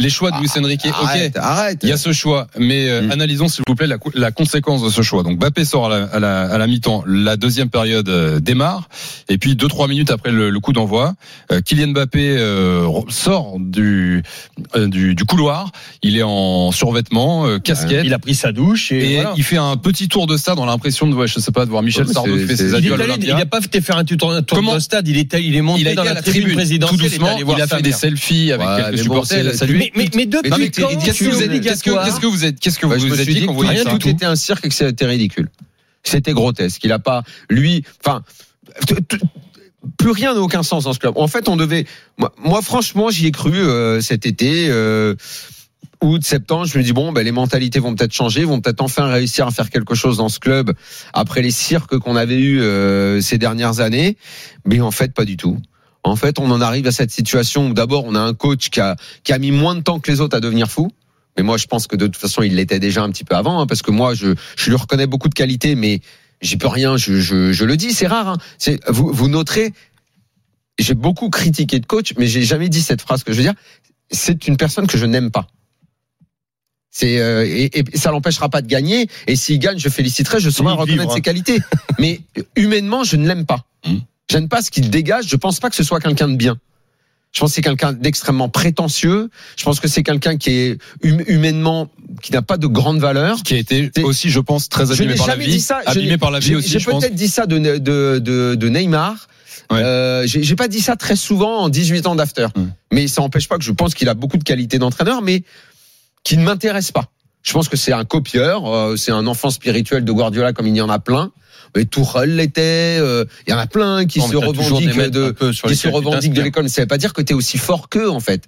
Les choix de Luis Enrique, Arrête, ok. arrête. Il y a ce choix, mais euh, Mm. analysons s'il vous plaît la, la conséquence de ce choix. Donc Bappé sort à la, à la, à la mi-temps, la deuxième période euh, démarre, et puis deux trois minutes après le, le coup d'envoi, euh, Kylian Mbappé euh, sort du, euh, du du couloir. Il est en survêtement, euh, casquette. Il a pris sa douche et, et voilà. il fait un petit tour de stade. On a l'impression de, ouais, je sais pas, de voir Michel Ouais, Sardou fait ses adieux à l'Olympia. il n'a pas fait faire un tour, un tour Comment de stade, il est, il est monté Il a dans la, la tribune, tribune, tout présidentielle, il est doucement. Il a fait des selfies avec Ouais, quelques supporters. Mais, mais, mais depuis Non, mais quand qu'est-ce que vous êtes, qu'est-ce que, obligatoire qu'est-ce que vous êtes, qu'est-ce que vous vous êtes suis dit rien, ça tout était un cirque et que c'était ridicule. C'était grotesque. Il a pas, lui, enfin, plus rien n'a aucun sens dans ce club. En fait, on devait, moi, moi, franchement, j'y ai cru euh, cet été. Euh, août, septembre, je me dis bon, ben, les mentalités vont peut-être changer, vont peut-être enfin réussir à faire quelque chose dans ce club après les cirques qu'on avait eu euh, ces dernières années. Mais en fait, pas du tout. En fait, on en arrive à cette situation où d'abord on a un coach qui a, qui a mis moins de temps que les autres à devenir fou. Mais moi, je pense que de toute façon, il l'était déjà un petit peu avant, hein, parce que moi, je, je lui reconnais beaucoup de qualités, mais j'y peux rien. Je, je, je le dis, c'est rare. Hein. C'est, vous, vous noterez, j'ai beaucoup critiqué de coach, mais j'ai jamais dit cette phrase que je veux dire. C'est une personne que je n'aime pas. C'est euh, et, et ça l'empêchera pas de gagner. Et s'il gagne, je féliciterai. Je saurai reconnaître vivre, hein. ses qualités. Mais humainement, je ne l'aime pas. J'aime pas ce qu'il dégage. Je pense pas que ce soit quelqu'un de bien. Je pense que c'est quelqu'un d'extrêmement prétentieux. Je pense que c'est quelqu'un qui est hum- humainement qui n'a pas de grande valeur. qui a été aussi, je pense, très abîmé par la vie, dit ça. Abîmé par la vie aussi, J'ai peut-être dit ça de, de, de, de Neymar. Ouais. Euh, j'ai pas dit ça très souvent en 18 ans d'after. Mais ça n'empêche pas que je pense qu'il a beaucoup de qualités d'entraîneur, mais qui ne m'intéresse pas. Je pense que c'est un copieur, euh, c'est un enfant spirituel de Guardiola comme il y en a plein. Mais Tourelle l'était, euh, il y en a plein qui Non, se revendiquent de, qui se revendiquent de l'école. Mais ça veut pas dire que tu es aussi fort qu'eux, en fait.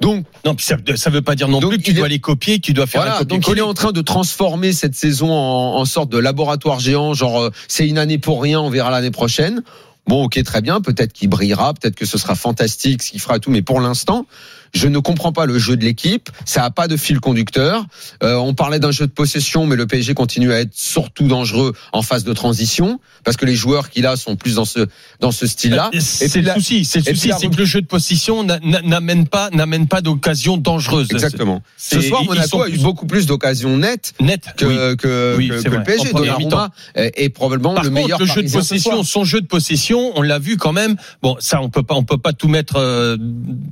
Donc, Non, ça, ça veut pas dire non plus que tu est- dois les copier, que tu dois faire voilà, donc il est en train de transformer cette saison en, en sorte de laboratoire géant, genre euh, c'est une année pour rien, on verra l'année prochaine. Bon, ok, très bien, peut-être qu'il brillera, peut-être que ce sera fantastique, ce qu'il fera tout, mais pour l'instant, je ne comprends pas le jeu de l'équipe, ça a pas de fil conducteur. Euh, on parlait d'un jeu de possession, mais le PSG continue à être surtout dangereux en phase de transition, parce que les joueurs qu'il a sont plus dans ce dans ce style-là. C'est le la- souci, c'est le souci, c'est que le jeu de possession n'a- n'a- n'amène pas, n'amène pas d'occasion dangereuse. Exactement. Ce soir, Monaco a eu beaucoup plus d'occasions nettes Net. que, oui. que, Oui, que- le PSG. Donnarumma est, probablement Par le contre, meilleur le jeu de possession, son jeu de possession, on l'a vu quand même. Bon, ça, on peut pas, on peut pas tout mettre euh,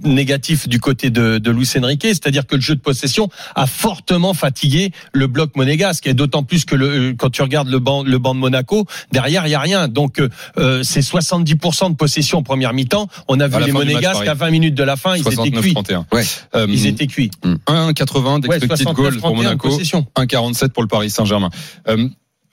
négatif du côté de, de Luis Enrique. C'est-à-dire que le jeu de possession a fortement fatigué le bloc monégasque, et d'autant plus que le, quand tu regardes le banc, le banc de Monaco, derrière il y a rien. Donc euh, c'est 70% de possession en première mi-temps. On a vu les match, monégasques à 20 minutes de la fin, ils étaient cuits. 69-31. Ouais. Euh, Ils étaient cuits. 1,80 Ouais, d'expected goals pour 69-31 de Monaco, possession. 1,47 pour le Paris Saint-Germain.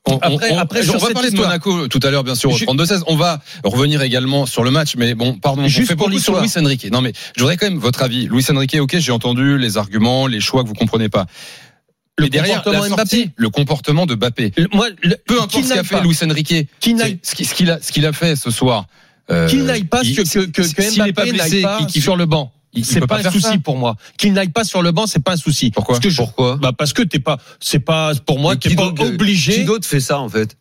Euh, on, Après- on- après, on sur va parler de histoire. Monaco tout à l'heure, bien sûr, au Ju- 32-16. On va revenir également sur le match, mais bon, pardon, on Juste fait pour beaucoup sur. Luis Enrique. Non, mais je voudrais quand même votre avis. Luis Enrique, ok, j'ai entendu les arguments, les choix que vous comprenez pas. Le mais derrière, comportement la sortie, Mbappé. le comportement de Mbappé. Le- Moi, le- Peu importe ce qu'a fait Luis Enrique, ce qui- ce qu'il a, ce qu'il a fait ce soir. euh, qu'il n'aille pas que, que, que Mbappé n'aille pas sur le banc. C'est pas, pas un souci ça. pour moi. Qu'il n'aille pas sur le banc, c'est pas un souci. Pourquoi Parce que je- Pourquoi bah parce que t'es pas, c'est pas pour moi, t'es qui pas Qui obligé. d'autre fait ça, en fait?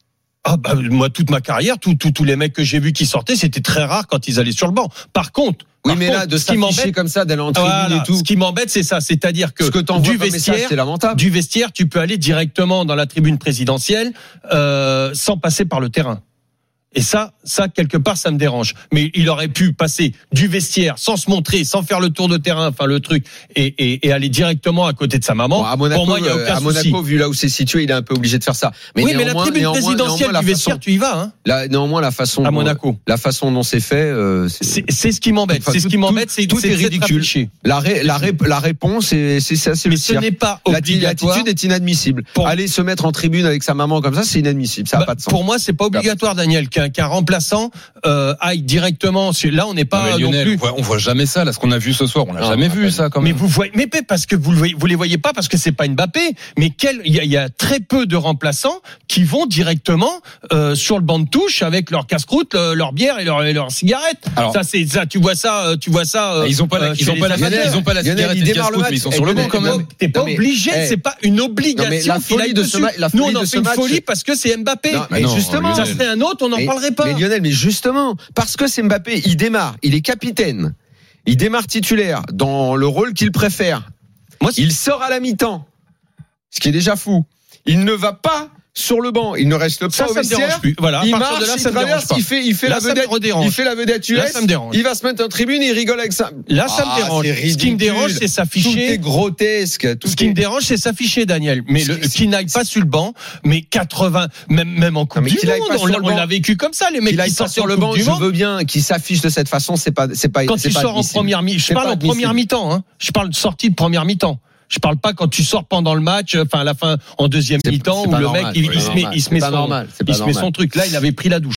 Ah bah moi toute ma carrière, tous les mecs que j'ai vus qui sortaient, c'était très rare quand ils allaient sur le banc. Par contre, Oui, par mais contre, là, de ce qui s'afficher m'embête, comme ça, d'aller en tribune voilà, et tout. ce qui m'embête, c'est ça, c'est-à-dire que Ce que du vestiaire, lamentable. du vestiaire, tu peux aller directement dans la tribune présidentielle euh, sans passer par le terrain. Et ça, ça quelque part, ça me dérange. Mais il aurait pu passer du vestiaire sans se montrer, sans faire le tour de terrain, enfin le truc, et, et, et aller directement à côté de sa maman. Bon, à Monaco, Pour moi, il y a euh, aucun à souci. Monaco, vu là où c'est situé, il est un peu obligé de faire ça. oui, mais la tribune présidentielle du vestiaire, façon- tu y vas, hein, la- néanmoins, la façon, à dont- Monaco. la façon dont c'est fait, euh, c'est- ce qui m'embête. Enfin, C'est ce qui m'embête, c'est tout est ridicule. la, ré- la, ré- la réponse, c'est ça, c'est Mais le ce n'est pas obligatoire. L'attitude est inadmissible. Pour- Aller se mettre en tribune avec sa maman comme ça, c'est inadmissible. Ça n'a Bah, pas de sens. Pour moi, c'est pas obligatoire, Daniel, qu'un qu'un remplaçant euh, aille directement. Là, on n'est Non, pas mais non Lionel, plus. on, voit, on voit jamais ça. Là, ce qu'on a vu ce soir, on l'a Non, jamais on vu ça quand Mais même. vous voyez, mais pas parce que vous le voyez, vous les voyez pas parce que c'est pas Mbappé. Mais quel, il y a, il y a très peu de remplaçants qui vont directement euh, sur le banc de touche avec leur casse-croûte, le- leur bière et leur, et leur cigarette. Alors- ça, c'est ça. Tu vois ça, euh, tu vois ça. euh, ils ont pas la, euh, ils ont pas la, ils ont pas la cigarette il et le mais ils match. sont sur le banc quand même. T'es pas Non, mais, obligé, c'est pas une obligation. la folie de ce dessus. ma- la Nous, on en de fait une match- folie parce que c'est Mbappé. Non, mais non, justement. ça serait un autre, on n'en Mais- parlerait pas. Mais Lionel, mais justement, parce que c'est Mbappé, il démarre, il est capitaine, il démarre titulaire dans le rôle qu'il préfère. Moi, il sort à la mi-temps, ce qui est déjà fou. Il ne va pas sur le banc, il ne reste pas ça, au ça me vestiaire. dérange plus. Voilà. Il marche, de là, il ça dérange traverse, il fait, il fait Là, la vedette, il fait la vedette US. Là, ça me dérange. Il va se mettre en tribune et il rigole avec ça. Là, ça Ah, me dérange. c'est Ce qui me dérange, c'est Tout est s'afficher. grotesque. Tout Ce qui me dérange, c'est s'afficher, Daniel. Mais le, qui- n'aille pas sur le banc, mais 80, même, même en Coupe mais du Monde, pas on on l'a vécu comme ça, les mecs qui sortent sur le banc, je veux bien qu'il s'affiche de cette façon, c'est pas, c'est pas, Quand tu sors en première mi, je parle en première mi-temps, hein. Je parle de sortie de première mi-temps. Je parle pas quand tu sors pendant le match, enfin à la fin en deuxième mi-temps où le normal, mec il, se met, il se met son, il se met son truc. Là, il avait pris la douche.